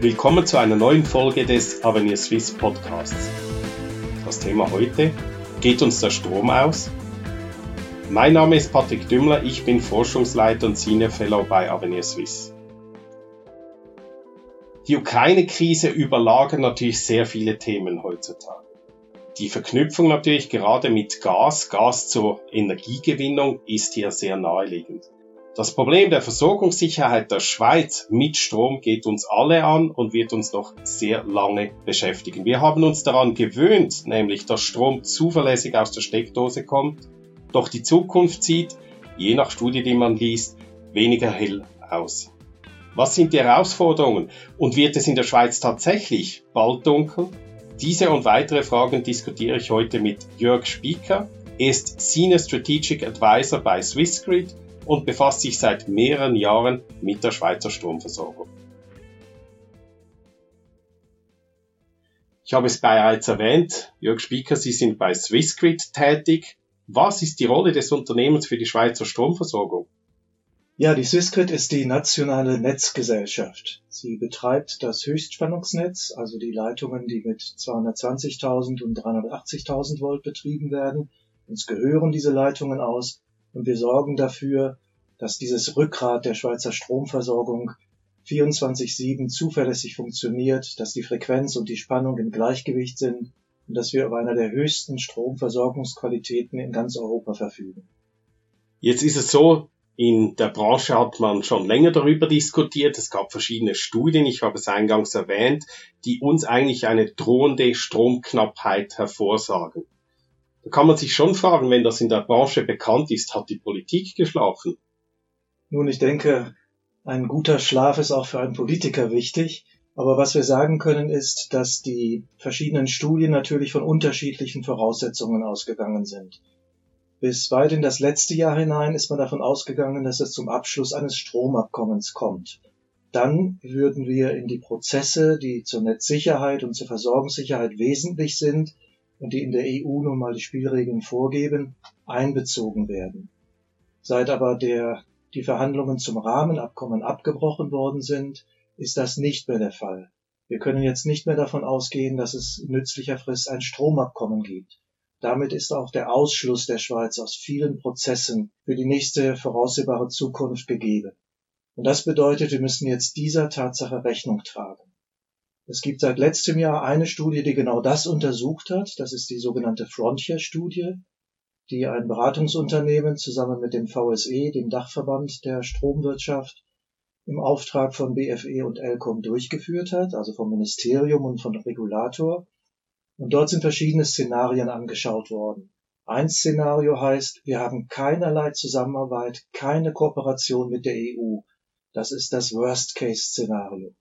Willkommen zu einer neuen Folge des Avenir Swiss Podcasts. Das Thema heute, geht uns der Strom aus? Mein Name ist Patrick Dümmler, ich bin Forschungsleiter und Senior Fellow bei Avenir Swiss. Die Ukraine-Krise überlagert natürlich sehr viele Themen heutzutage. Die Verknüpfung natürlich gerade mit Gas, Gas zur Energiegewinnung ist hier sehr naheliegend. Das Problem der Versorgungssicherheit der Schweiz mit Strom geht uns alle an und wird uns noch sehr lange beschäftigen. Wir haben uns daran gewöhnt, nämlich dass Strom zuverlässig aus der Steckdose kommt, doch die Zukunft sieht, je nach Studie, die man liest, weniger hell aus. Was sind die Herausforderungen und wird es in der Schweiz tatsächlich bald dunkel? Diese und weitere Fragen diskutiere ich heute mit Jörg Spieker. Er ist Senior Strategic Advisor bei Swissgrid und befasst sich seit mehreren Jahren mit der Schweizer Stromversorgung. Ich habe es bereits erwähnt, Jörg Spieker, Sie sind bei Swissgrid tätig. Was ist die Rolle des Unternehmens für die Schweizer Stromversorgung? Ja, die Swissgrid ist die nationale Netzgesellschaft. Sie betreibt das Höchstspannungsnetz, also die Leitungen, die mit 220.000 und 380.000 Volt betrieben werden. Uns gehören diese Leitungen aus und wir sorgen dafür, dass dieses Rückgrat der Schweizer Stromversorgung 24-7 zuverlässig funktioniert, dass die Frequenz und die Spannung im Gleichgewicht sind und dass wir über einer der höchsten Stromversorgungsqualitäten in ganz Europa verfügen. Jetzt ist es so, in der Branche hat man schon länger darüber diskutiert. Es gab verschiedene Studien, ich habe es eingangs erwähnt, die uns eigentlich eine drohende Stromknappheit hervorsagen. Kann man sich schon fragen, wenn das in der Branche bekannt ist, hat die Politik geschlafen? Nun, ich denke, ein guter Schlaf ist auch für einen Politiker wichtig. Aber was wir sagen können, ist, dass die verschiedenen Studien natürlich von unterschiedlichen Voraussetzungen ausgegangen sind. Bis weit in das letzte Jahr hinein ist man davon ausgegangen, dass es zum Abschluss eines Stromabkommens kommt. Dann würden wir in die Prozesse, die zur Netzsicherheit und zur Versorgungssicherheit wesentlich sind, und die in der EU nun mal die Spielregeln vorgeben, einbezogen werden. Seit aber der, die Verhandlungen zum Rahmenabkommen abgebrochen worden sind, ist das nicht mehr der Fall. Wir können jetzt nicht mehr davon ausgehen, dass es nützlicher Frist ein Stromabkommen gibt. Damit ist auch der Ausschluss der Schweiz aus vielen Prozessen für die nächste voraussehbare Zukunft gegeben. Und das bedeutet, wir müssen jetzt dieser Tatsache Rechnung tragen. Es gibt seit letztem Jahr eine Studie, die genau das untersucht hat. Das ist die sogenannte Frontier-Studie, die ein Beratungsunternehmen zusammen mit dem VSE, dem Dachverband der Stromwirtschaft, im Auftrag von BFE und ELCOM durchgeführt hat, also vom Ministerium und vom Regulator. Und dort sind verschiedene Szenarien angeschaut worden. Ein Szenario heißt, wir haben keinerlei Zusammenarbeit, keine Kooperation mit der EU. Das ist das Worst-Case-Szenario.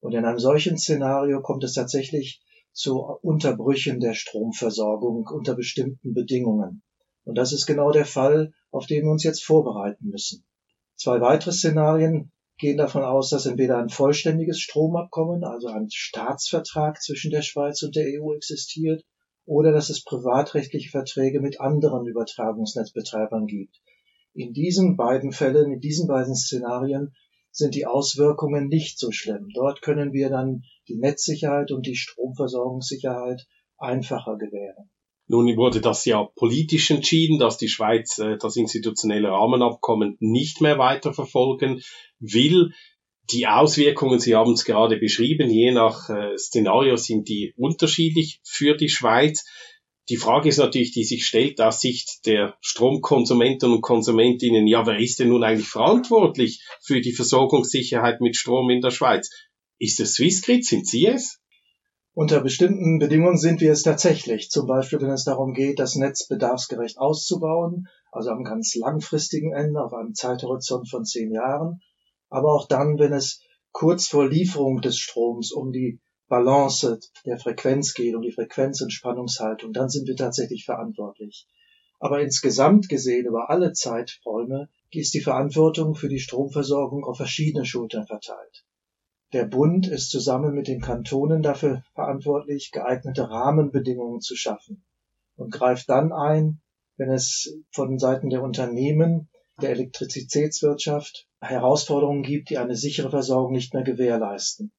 Und in einem solchen Szenario kommt es tatsächlich zu Unterbrüchen der Stromversorgung unter bestimmten Bedingungen. Und das ist genau der Fall, auf den wir uns jetzt vorbereiten müssen. Zwei weitere Szenarien gehen davon aus, dass entweder ein vollständiges Stromabkommen, also ein Staatsvertrag zwischen der Schweiz und der EU existiert, oder dass es privatrechtliche Verträge mit anderen Übertragungsnetzbetreibern gibt. In diesen beiden Fällen, in diesen beiden Szenarien sind die Auswirkungen nicht so schlimm. Dort können wir dann die Netzsicherheit und die Stromversorgungssicherheit einfacher gewähren. Nun wurde das ja politisch entschieden, dass die Schweiz äh, das institutionelle Rahmenabkommen nicht mehr weiterverfolgen will. Die Auswirkungen, Sie haben es gerade beschrieben, je nach äh, Szenario sind die unterschiedlich für die Schweiz. Die Frage ist natürlich, die sich stellt aus Sicht der Stromkonsumenten und Konsumentinnen, ja, wer ist denn nun eigentlich verantwortlich für die Versorgungssicherheit mit Strom in der Schweiz? Ist es Swissgrid? Sind Sie es? Unter bestimmten Bedingungen sind wir es tatsächlich. Zum Beispiel, wenn es darum geht, das Netz bedarfsgerecht auszubauen, also am ganz langfristigen Ende, auf einem Zeithorizont von zehn Jahren. Aber auch dann, wenn es kurz vor Lieferung des Stroms um die Balance der Frequenz geht, um die Frequenz- und Spannungshaltung, dann sind wir tatsächlich verantwortlich. Aber insgesamt gesehen über alle Zeiträume ist die Verantwortung für die Stromversorgung auf verschiedene Schultern verteilt. Der Bund ist zusammen mit den Kantonen dafür verantwortlich, geeignete Rahmenbedingungen zu schaffen und greift dann ein, wenn es von Seiten der Unternehmen der Elektrizitätswirtschaft Herausforderungen gibt, die eine sichere Versorgung nicht mehr gewährleisten.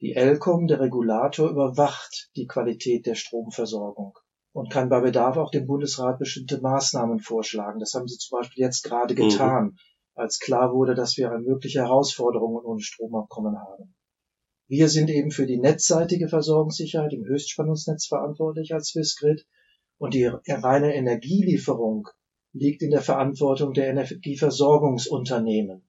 Die ELCOM, der Regulator, überwacht die Qualität der Stromversorgung und kann bei Bedarf auch dem Bundesrat bestimmte Maßnahmen vorschlagen. Das haben sie zum Beispiel jetzt gerade mhm. getan, mhm. als klar wurde, dass wir eine mögliche Herausforderung ohne Stromabkommen haben. Wir sind eben für die netzseitige Versorgungssicherheit im Höchstspannungsnetz verantwortlich als Swissgrid und die reine Energielieferung liegt in der Verantwortung der Energieversorgungsunternehmen.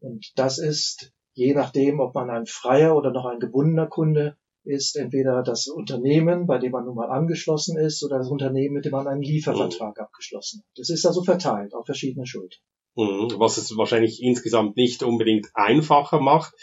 Und das ist, je nachdem, ob man ein freier oder noch ein gebundener Kunde ist, entweder das Unternehmen, bei dem man nun mal angeschlossen ist, oder das Unternehmen, mit dem man einen Liefervertrag mhm. abgeschlossen hat. Das ist also verteilt auf verschiedene Schultern. Mhm. Was es wahrscheinlich insgesamt nicht unbedingt einfacher macht.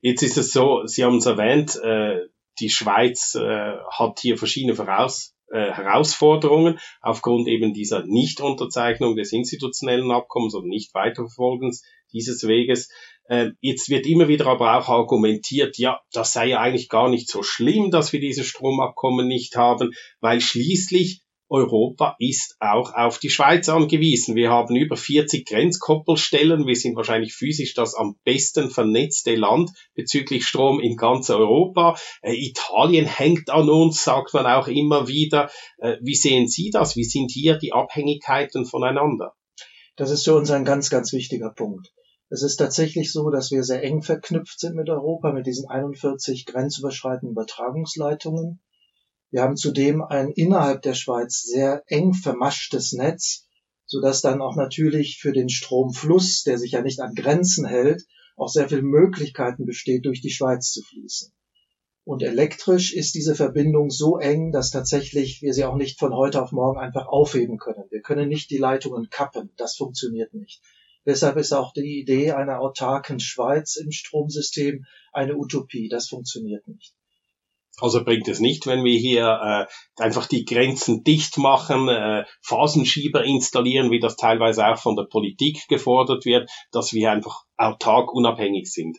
Jetzt ist es so, Sie haben es erwähnt, äh, die Schweiz äh, hat hier verschiedene Voraus äh, Herausforderungen aufgrund eben dieser Nichtunterzeichnung des institutionellen Abkommens oder nicht Weiterverfolgens dieses Weges. Äh, jetzt wird immer wieder aber auch argumentiert, ja, das sei ja eigentlich gar nicht so schlimm, dass wir dieses Stromabkommen nicht haben, weil schließlich Europa ist auch auf die Schweiz angewiesen. Wir haben über 40 Grenzkoppelstellen. Wir sind wahrscheinlich physisch das am besten vernetzte Land bezüglich Strom in ganz Europa. Äh, Italien hängt an uns, sagt man auch immer wieder. Äh, wie sehen Sie das? Wie sind hier die Abhängigkeiten voneinander? Das ist für uns ein ganz, ganz wichtiger Punkt. Es ist tatsächlich so, dass wir sehr eng verknüpft sind mit Europa, mit diesen 41 grenzüberschreitenden Übertragungsleitungen. Wir haben zudem ein innerhalb der Schweiz sehr eng vermaschtes Netz, so dass dann auch natürlich für den Stromfluss, der sich ja nicht an Grenzen hält, auch sehr viel Möglichkeiten besteht, durch die Schweiz zu fließen. Und elektrisch ist diese Verbindung so eng, dass tatsächlich wir sie auch nicht von heute auf morgen einfach aufheben können. Wir können nicht die Leitungen kappen. Das funktioniert nicht. Deshalb ist auch die Idee einer autarken Schweiz im Stromsystem eine Utopie. Das funktioniert nicht. Also bringt es nicht, wenn wir hier äh, einfach die Grenzen dicht machen, äh, Phasenschieber installieren, wie das teilweise auch von der Politik gefordert wird, dass wir einfach autark unabhängig sind.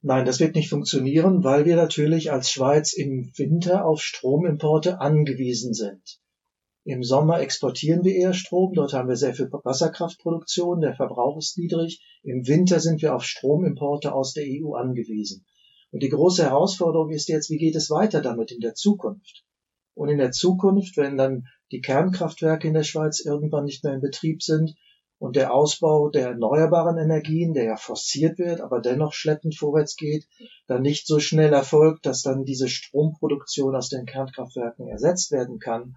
Nein, das wird nicht funktionieren, weil wir natürlich als Schweiz im Winter auf Stromimporte angewiesen sind. Im Sommer exportieren wir eher Strom, dort haben wir sehr viel Wasserkraftproduktion, der Verbrauch ist niedrig. Im Winter sind wir auf Stromimporte aus der EU angewiesen. Und die große Herausforderung ist jetzt, wie geht es weiter damit in der Zukunft? Und in der Zukunft, wenn dann die Kernkraftwerke in der Schweiz irgendwann nicht mehr in Betrieb sind und der Ausbau der erneuerbaren Energien, der ja forciert wird, aber dennoch schleppend vorwärts geht, dann nicht so schnell erfolgt, dass dann diese Stromproduktion aus den Kernkraftwerken ersetzt werden kann,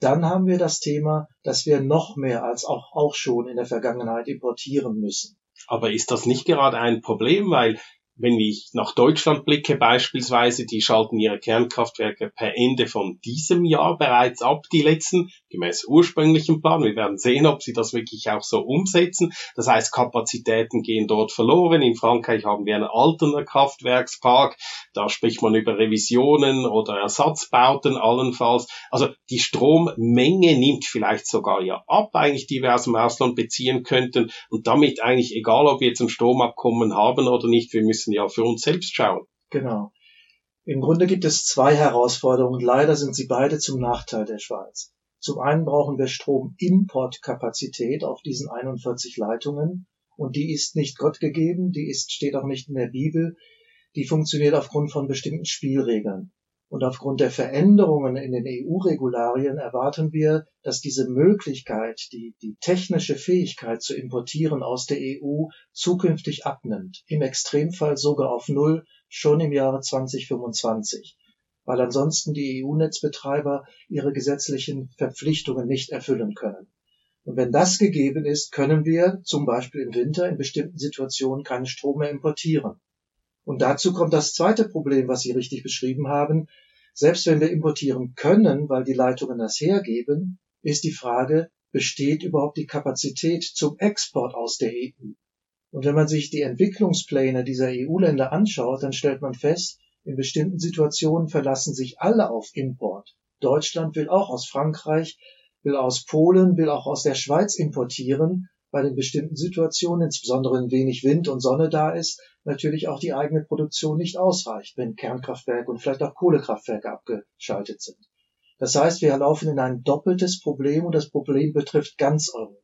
dann haben wir das Thema, dass wir noch mehr als auch, auch schon in der Vergangenheit importieren müssen. Aber ist das nicht gerade ein Problem, weil wenn ich nach Deutschland blicke beispielsweise, die schalten ihre Kernkraftwerke per Ende von diesem Jahr bereits ab, die letzten, gemäß ursprünglichem Plan. Wir werden sehen, ob sie das wirklich auch so umsetzen. Das heißt, Kapazitäten gehen dort verloren. In Frankreich haben wir einen alternden Kraftwerkspark. Da spricht man über Revisionen oder Ersatzbauten allenfalls. Also die Strommenge nimmt vielleicht sogar ja ab, eigentlich die wir aus dem Ausland beziehen könnten. Und damit eigentlich, egal ob wir jetzt ein Stromabkommen haben oder nicht, wir müssen müssen ja für uns selbst schauen. Genau. Im Grunde gibt es zwei Herausforderungen. Leider sind sie beide zum Nachteil der Schweiz. Zum einen brauchen wir Stromimportkapazität auf diesen 41 Leitungen. Und die ist nicht Gott gegeben, die ist, steht auch nicht in der Bibel. Die funktioniert aufgrund von bestimmten Spielregeln. Und aufgrund der Veränderungen in den EU-Regularien erwarten wir, dass diese Möglichkeit, die, die technische Fähigkeit zu importieren aus der EU zukünftig abnimmt, im Extremfall sogar auf Null schon im Jahre 2025, weil ansonsten die EU-Netzbetreiber ihre gesetzlichen Verpflichtungen nicht erfüllen können. Und wenn das gegeben ist, können wir zum Beispiel im Winter in bestimmten Situationen keinen Strom mehr importieren. Und dazu kommt das zweite Problem, was Sie richtig beschrieben haben. Selbst wenn wir importieren können, weil die Leitungen das hergeben, ist die Frage, besteht überhaupt die Kapazität zum Export aus der EU? Und wenn man sich die Entwicklungspläne dieser EU-Länder anschaut, dann stellt man fest, in bestimmten Situationen verlassen sich alle auf Import. Deutschland will auch aus Frankreich, will aus Polen, will auch aus der Schweiz importieren, bei den bestimmten Situationen, insbesondere wenn wenig Wind und Sonne da ist, natürlich auch die eigene Produktion nicht ausreicht, wenn Kernkraftwerke und vielleicht auch Kohlekraftwerke abgeschaltet sind. Das heißt, wir laufen in ein doppeltes Problem und das Problem betrifft ganz Europa.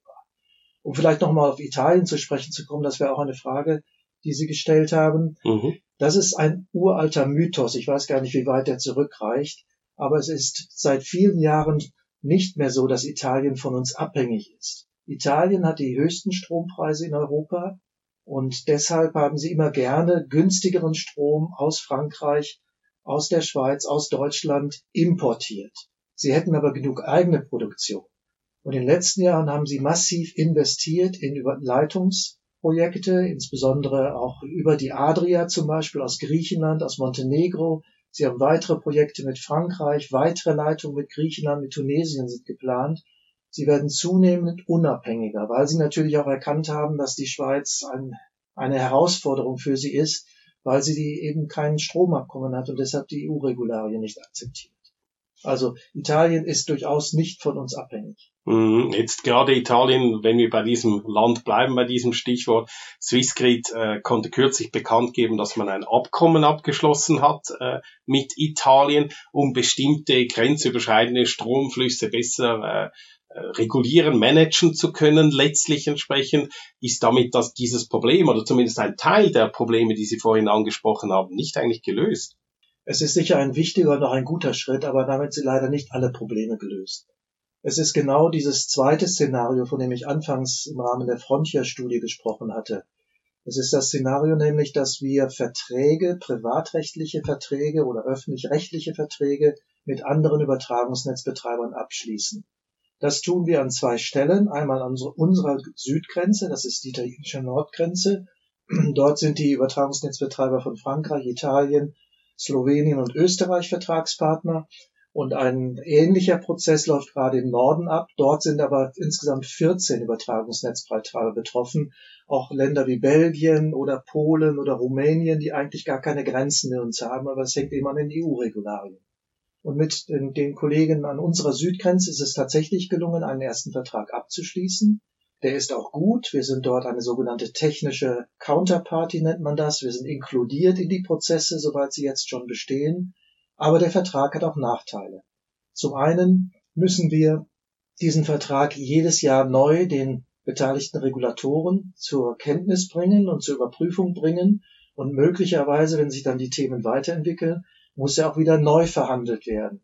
Um vielleicht nochmal auf Italien zu sprechen zu kommen, das wäre auch eine Frage, die Sie gestellt haben. Mhm. Das ist ein uralter Mythos. Ich weiß gar nicht, wie weit der zurückreicht. Aber es ist seit vielen Jahren nicht mehr so, dass Italien von uns abhängig ist. Italien hat die höchsten Strompreise in Europa und deshalb haben sie immer gerne günstigeren Strom aus Frankreich, aus der Schweiz, aus Deutschland importiert. Sie hätten aber genug eigene Produktion. Und in den letzten Jahren haben sie massiv investiert in Leitungsprojekte, insbesondere auch über die Adria zum Beispiel aus Griechenland, aus Montenegro. Sie haben weitere Projekte mit Frankreich, weitere Leitungen mit Griechenland, mit Tunesien sind geplant. Sie werden zunehmend unabhängiger, weil sie natürlich auch erkannt haben, dass die Schweiz ein, eine Herausforderung für sie ist, weil sie eben kein Stromabkommen hat und deshalb die EU-Regularien nicht akzeptiert. Also Italien ist durchaus nicht von uns abhängig. Mhm. Jetzt gerade Italien, wenn wir bei diesem Land bleiben, bei diesem Stichwort, Swissgrid äh, konnte kürzlich bekannt geben, dass man ein Abkommen abgeschlossen hat äh, mit Italien, um bestimmte grenzüberschreitende Stromflüsse besser äh, regulieren, managen zu können. Letztlich entsprechend ist damit dass dieses Problem oder zumindest ein Teil der Probleme, die Sie vorhin angesprochen haben, nicht eigentlich gelöst. Es ist sicher ein wichtiger und auch ein guter Schritt, aber damit sind leider nicht alle Probleme gelöst. Es ist genau dieses zweite Szenario, von dem ich anfangs im Rahmen der Frontier-Studie gesprochen hatte. Es ist das Szenario nämlich, dass wir Verträge, privatrechtliche Verträge oder öffentlich-rechtliche Verträge mit anderen Übertragungsnetzbetreibern abschließen. Das tun wir an zwei Stellen. Einmal an unserer Südgrenze, das ist die italienische Nordgrenze. Dort sind die Übertragungsnetzbetreiber von Frankreich, Italien, Slowenien und Österreich Vertragspartner. Und ein ähnlicher Prozess läuft gerade im Norden ab. Dort sind aber insgesamt 14 Übertragungsnetzbetreiber betroffen. Auch Länder wie Belgien oder Polen oder Rumänien, die eigentlich gar keine Grenzen mehr uns haben, aber es hängt eben an den EU-Regularien. Und mit den, den Kollegen an unserer Südgrenze ist es tatsächlich gelungen, einen ersten Vertrag abzuschließen. Der ist auch gut. Wir sind dort eine sogenannte technische Counterparty, nennt man das. Wir sind inkludiert in die Prozesse, soweit sie jetzt schon bestehen. Aber der Vertrag hat auch Nachteile. Zum einen müssen wir diesen Vertrag jedes Jahr neu den beteiligten Regulatoren zur Kenntnis bringen und zur Überprüfung bringen. Und möglicherweise, wenn sich dann die Themen weiterentwickeln, muss er auch wieder neu verhandelt werden.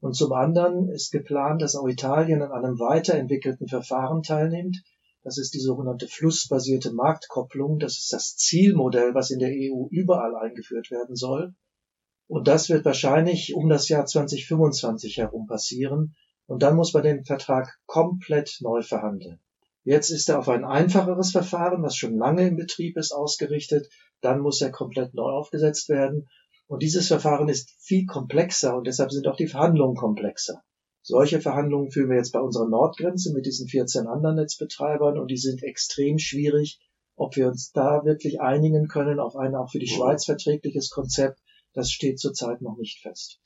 Und zum anderen ist geplant, dass auch Italien an einem weiterentwickelten Verfahren teilnimmt. Das ist die sogenannte flussbasierte Marktkopplung. Das ist das Zielmodell, was in der EU überall eingeführt werden soll. Und das wird wahrscheinlich um das Jahr 2025 herum passieren. Und dann muss man den Vertrag komplett neu verhandeln. Jetzt ist er auf ein einfacheres Verfahren, was schon lange in Betrieb ist, ausgerichtet. Dann muss er komplett neu aufgesetzt werden. Und dieses Verfahren ist viel komplexer und deshalb sind auch die Verhandlungen komplexer. Solche Verhandlungen führen wir jetzt bei unserer Nordgrenze mit diesen 14 anderen Netzbetreibern und die sind extrem schwierig. Ob wir uns da wirklich einigen können auf ein auch für die Schweiz verträgliches Konzept, das steht zurzeit noch nicht fest.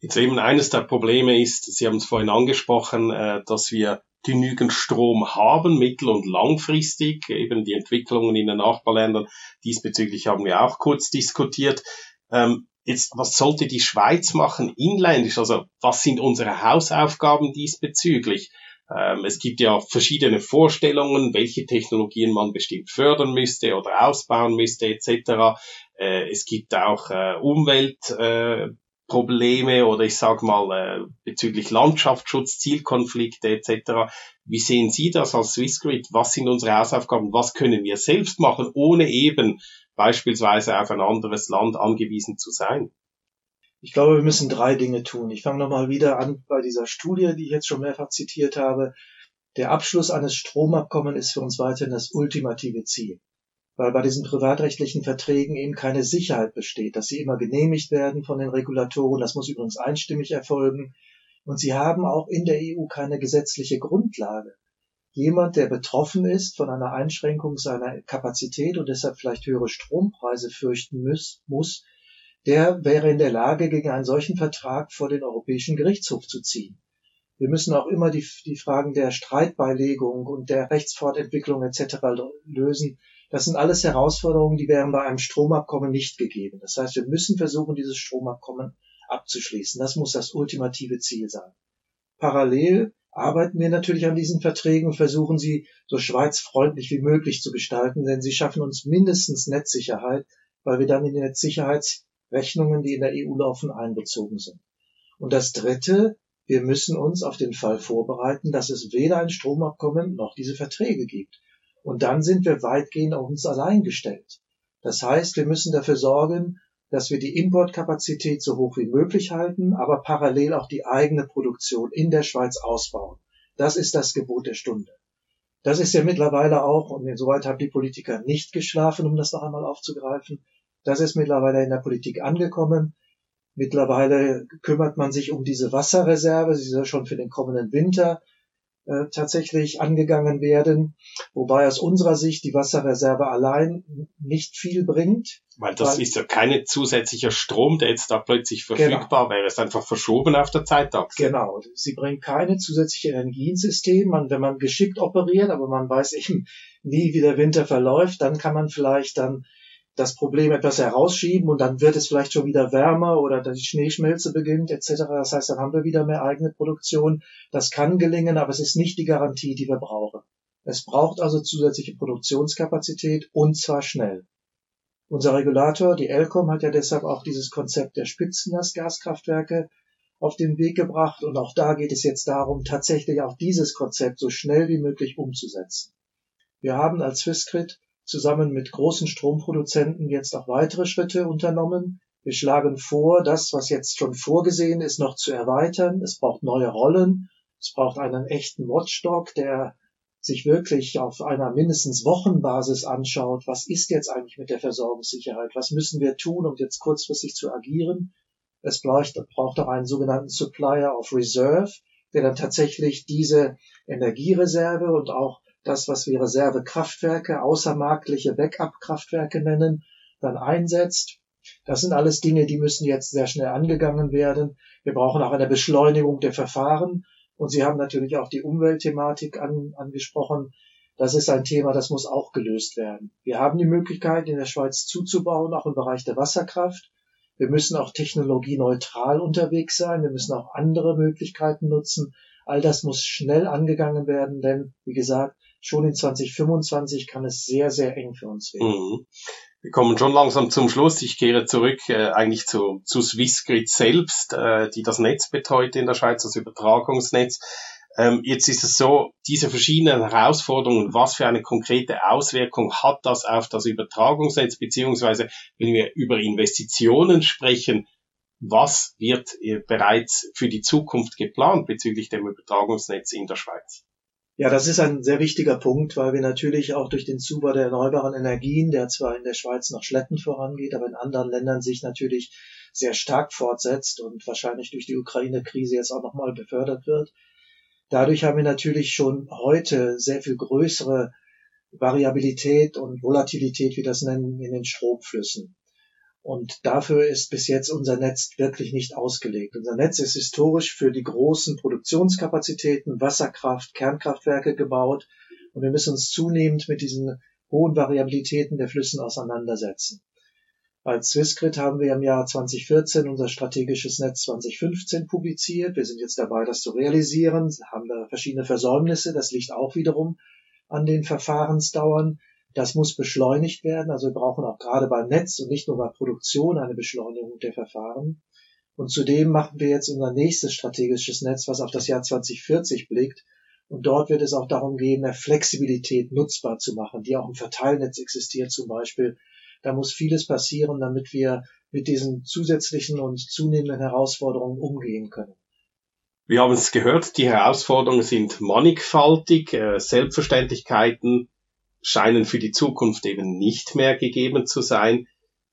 Jetzt eben eines der Probleme ist, Sie haben es vorhin angesprochen, äh, dass wir genügend Strom haben, mittel- und langfristig. Eben die Entwicklungen in den Nachbarländern diesbezüglich haben wir auch kurz diskutiert. Ähm, jetzt, was sollte die Schweiz machen inländisch? Also was sind unsere Hausaufgaben diesbezüglich? Ähm, es gibt ja verschiedene Vorstellungen, welche Technologien man bestimmt fördern müsste oder ausbauen müsste etc. Äh, es gibt auch äh, Umweltprobleme äh, oder ich sage mal äh, bezüglich Landschaftsschutz, Zielkonflikte etc. Wie sehen Sie das als Swissgrid? Was sind unsere Hausaufgaben? Was können wir selbst machen, ohne eben beispielsweise auf ein anderes Land angewiesen zu sein? Ich glaube, wir müssen drei Dinge tun. Ich fange nochmal wieder an bei dieser Studie, die ich jetzt schon mehrfach zitiert habe. Der Abschluss eines Stromabkommens ist für uns weiterhin das ultimative Ziel, weil bei diesen privatrechtlichen Verträgen eben keine Sicherheit besteht, dass sie immer genehmigt werden von den Regulatoren. Das muss übrigens einstimmig erfolgen. Und sie haben auch in der EU keine gesetzliche Grundlage jemand, der betroffen ist von einer Einschränkung seiner Kapazität und deshalb vielleicht höhere Strompreise fürchten muss, muss, der wäre in der Lage, gegen einen solchen Vertrag vor den Europäischen Gerichtshof zu ziehen. Wir müssen auch immer die, die Fragen der Streitbeilegung und der Rechtsfortentwicklung etc. lösen. Das sind alles Herausforderungen, die wären bei einem Stromabkommen nicht gegeben. Das heißt, wir müssen versuchen, dieses Stromabkommen abzuschließen. Das muss das ultimative Ziel sein. Parallel arbeiten wir natürlich an diesen Verträgen und versuchen sie so schweizfreundlich wie möglich zu gestalten, denn sie schaffen uns mindestens Netzsicherheit, weil wir dann in die Netzsicherheitsrechnungen, die in der EU laufen, einbezogen sind. Und das Dritte, wir müssen uns auf den Fall vorbereiten, dass es weder ein Stromabkommen noch diese Verträge gibt. Und dann sind wir weitgehend auf uns allein gestellt. Das heißt, wir müssen dafür sorgen, dass wir die Importkapazität so hoch wie möglich halten, aber parallel auch die eigene Produktion in der Schweiz ausbauen. Das ist das Gebot der Stunde. Das ist ja mittlerweile auch, und insoweit haben die Politiker nicht geschlafen, um das noch einmal aufzugreifen, das ist mittlerweile in der Politik angekommen. Mittlerweile kümmert man sich um diese Wasserreserve, sie soll schon für den kommenden Winter äh, tatsächlich angegangen werden, wobei aus unserer Sicht die Wasserreserve allein nicht viel bringt. Weil das weil, ist ja kein zusätzlicher Strom, der jetzt da plötzlich verfügbar genau. wäre. Ist einfach verschoben auf der Zeitachse. Genau. Sie bringt keine zusätzliche Energie ins System. Man, wenn man geschickt operiert, aber man weiß eben nie, wie der Winter verläuft, dann kann man vielleicht dann das Problem etwas herausschieben und dann wird es vielleicht schon wieder wärmer oder die Schneeschmelze beginnt etc. Das heißt, dann haben wir wieder mehr eigene Produktion. Das kann gelingen, aber es ist nicht die Garantie, die wir brauchen. Es braucht also zusätzliche Produktionskapazität und zwar schnell. Unser Regulator, die ELCOM, hat ja deshalb auch dieses Konzept der Spitzenlastgaskraftwerke auf den Weg gebracht und auch da geht es jetzt darum, tatsächlich auch dieses Konzept so schnell wie möglich umzusetzen. Wir haben als Swissgrid zusammen mit großen Stromproduzenten jetzt auch weitere Schritte unternommen. Wir schlagen vor, das, was jetzt schon vorgesehen ist, noch zu erweitern. Es braucht neue Rollen. Es braucht einen echten Watchdog, der sich wirklich auf einer mindestens Wochenbasis anschaut, was ist jetzt eigentlich mit der Versorgungssicherheit? Was müssen wir tun, um jetzt kurzfristig zu agieren? Es braucht, braucht auch einen sogenannten Supplier of Reserve, der dann tatsächlich diese Energiereserve und auch das, was wir Reservekraftwerke, außermarktliche Backup-Kraftwerke nennen, dann einsetzt. Das sind alles Dinge, die müssen jetzt sehr schnell angegangen werden. Wir brauchen auch eine Beschleunigung der Verfahren. Und Sie haben natürlich auch die Umweltthematik an, angesprochen. Das ist ein Thema, das muss auch gelöst werden. Wir haben die Möglichkeit, in der Schweiz zuzubauen, auch im Bereich der Wasserkraft. Wir müssen auch technologieneutral unterwegs sein. Wir müssen auch andere Möglichkeiten nutzen. All das muss schnell angegangen werden, denn, wie gesagt, schon in 2025 kann es sehr, sehr eng für uns werden. Mhm. Wir kommen schon langsam zum Schluss. Ich kehre zurück äh, eigentlich zu, zu Swissgrid selbst, äh, die das Netz betreut in der Schweiz, das Übertragungsnetz. Ähm, jetzt ist es so, diese verschiedenen Herausforderungen, was für eine konkrete Auswirkung hat das auf das Übertragungsnetz, beziehungsweise wenn wir über Investitionen sprechen, was wird äh, bereits für die Zukunft geplant bezüglich dem Übertragungsnetz in der Schweiz? Ja, das ist ein sehr wichtiger Punkt, weil wir natürlich auch durch den Zubau der erneuerbaren Energien, der zwar in der Schweiz noch schleppend vorangeht, aber in anderen Ländern sich natürlich sehr stark fortsetzt und wahrscheinlich durch die Ukraine-Krise jetzt auch nochmal befördert wird. Dadurch haben wir natürlich schon heute sehr viel größere Variabilität und Volatilität, wie das nennen, in den Stromflüssen. Und dafür ist bis jetzt unser Netz wirklich nicht ausgelegt. Unser Netz ist historisch für die großen Produktionskapazitäten, Wasserkraft, Kernkraftwerke gebaut. Und wir müssen uns zunehmend mit diesen hohen Variabilitäten der Flüssen auseinandersetzen. Als Swissgrid haben wir im Jahr 2014 unser strategisches Netz 2015 publiziert. Wir sind jetzt dabei, das zu realisieren, haben da verschiedene Versäumnisse. Das liegt auch wiederum an den Verfahrensdauern. Das muss beschleunigt werden. Also wir brauchen auch gerade beim Netz und nicht nur bei Produktion eine Beschleunigung der Verfahren. Und zudem machen wir jetzt unser nächstes strategisches Netz, was auf das Jahr 2040 blickt. Und dort wird es auch darum gehen, mehr Flexibilität nutzbar zu machen, die auch im Verteilnetz existiert zum Beispiel. Da muss vieles passieren, damit wir mit diesen zusätzlichen und zunehmenden Herausforderungen umgehen können. Wir haben es gehört, die Herausforderungen sind mannigfaltig, äh, Selbstverständlichkeiten scheinen für die Zukunft eben nicht mehr gegeben zu sein.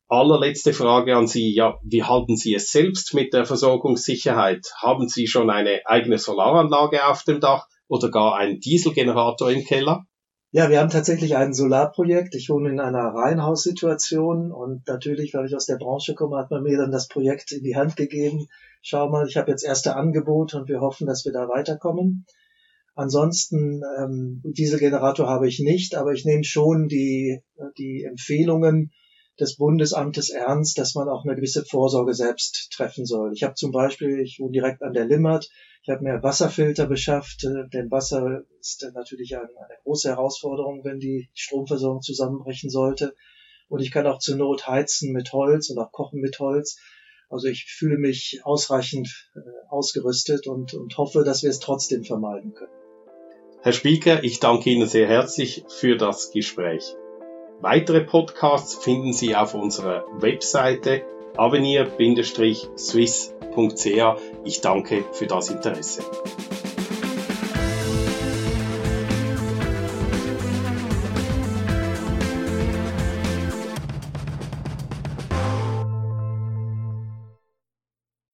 Allerletzte Frage an Sie. Ja, wie halten Sie es selbst mit der Versorgungssicherheit? Haben Sie schon eine eigene Solaranlage auf dem Dach oder gar einen Dieselgenerator im Keller? Ja, wir haben tatsächlich ein Solarprojekt. Ich wohne in einer Reihenhaussituation und natürlich, weil ich aus der Branche komme, hat man mir dann das Projekt in die Hand gegeben. Schau mal, ich habe jetzt erste Angebote und wir hoffen, dass wir da weiterkommen. Ansonsten ähm, Dieselgenerator habe ich nicht, aber ich nehme schon die, die Empfehlungen des Bundesamtes ernst, dass man auch eine gewisse Vorsorge selbst treffen soll. Ich habe zum Beispiel, ich wohne direkt an der Limmat, ich habe mir Wasserfilter beschafft, äh, denn Wasser ist natürlich eine, große Herausforderung, wenn die Stromversorgung zusammenbrechen sollte. und ich kann auch zur Not heizen mit Holz und auch kochen mit Holz. Also ich fühle mich ausreichend äh, ausgerüstet und, und hoffe, dass wir es trotzdem vermeiden können. Herr Spieker, ich danke Ihnen sehr herzlich für das Gespräch. Weitere Podcasts finden Sie auf unserer Webseite avenir-swiss.ch. Ich danke für das Interesse.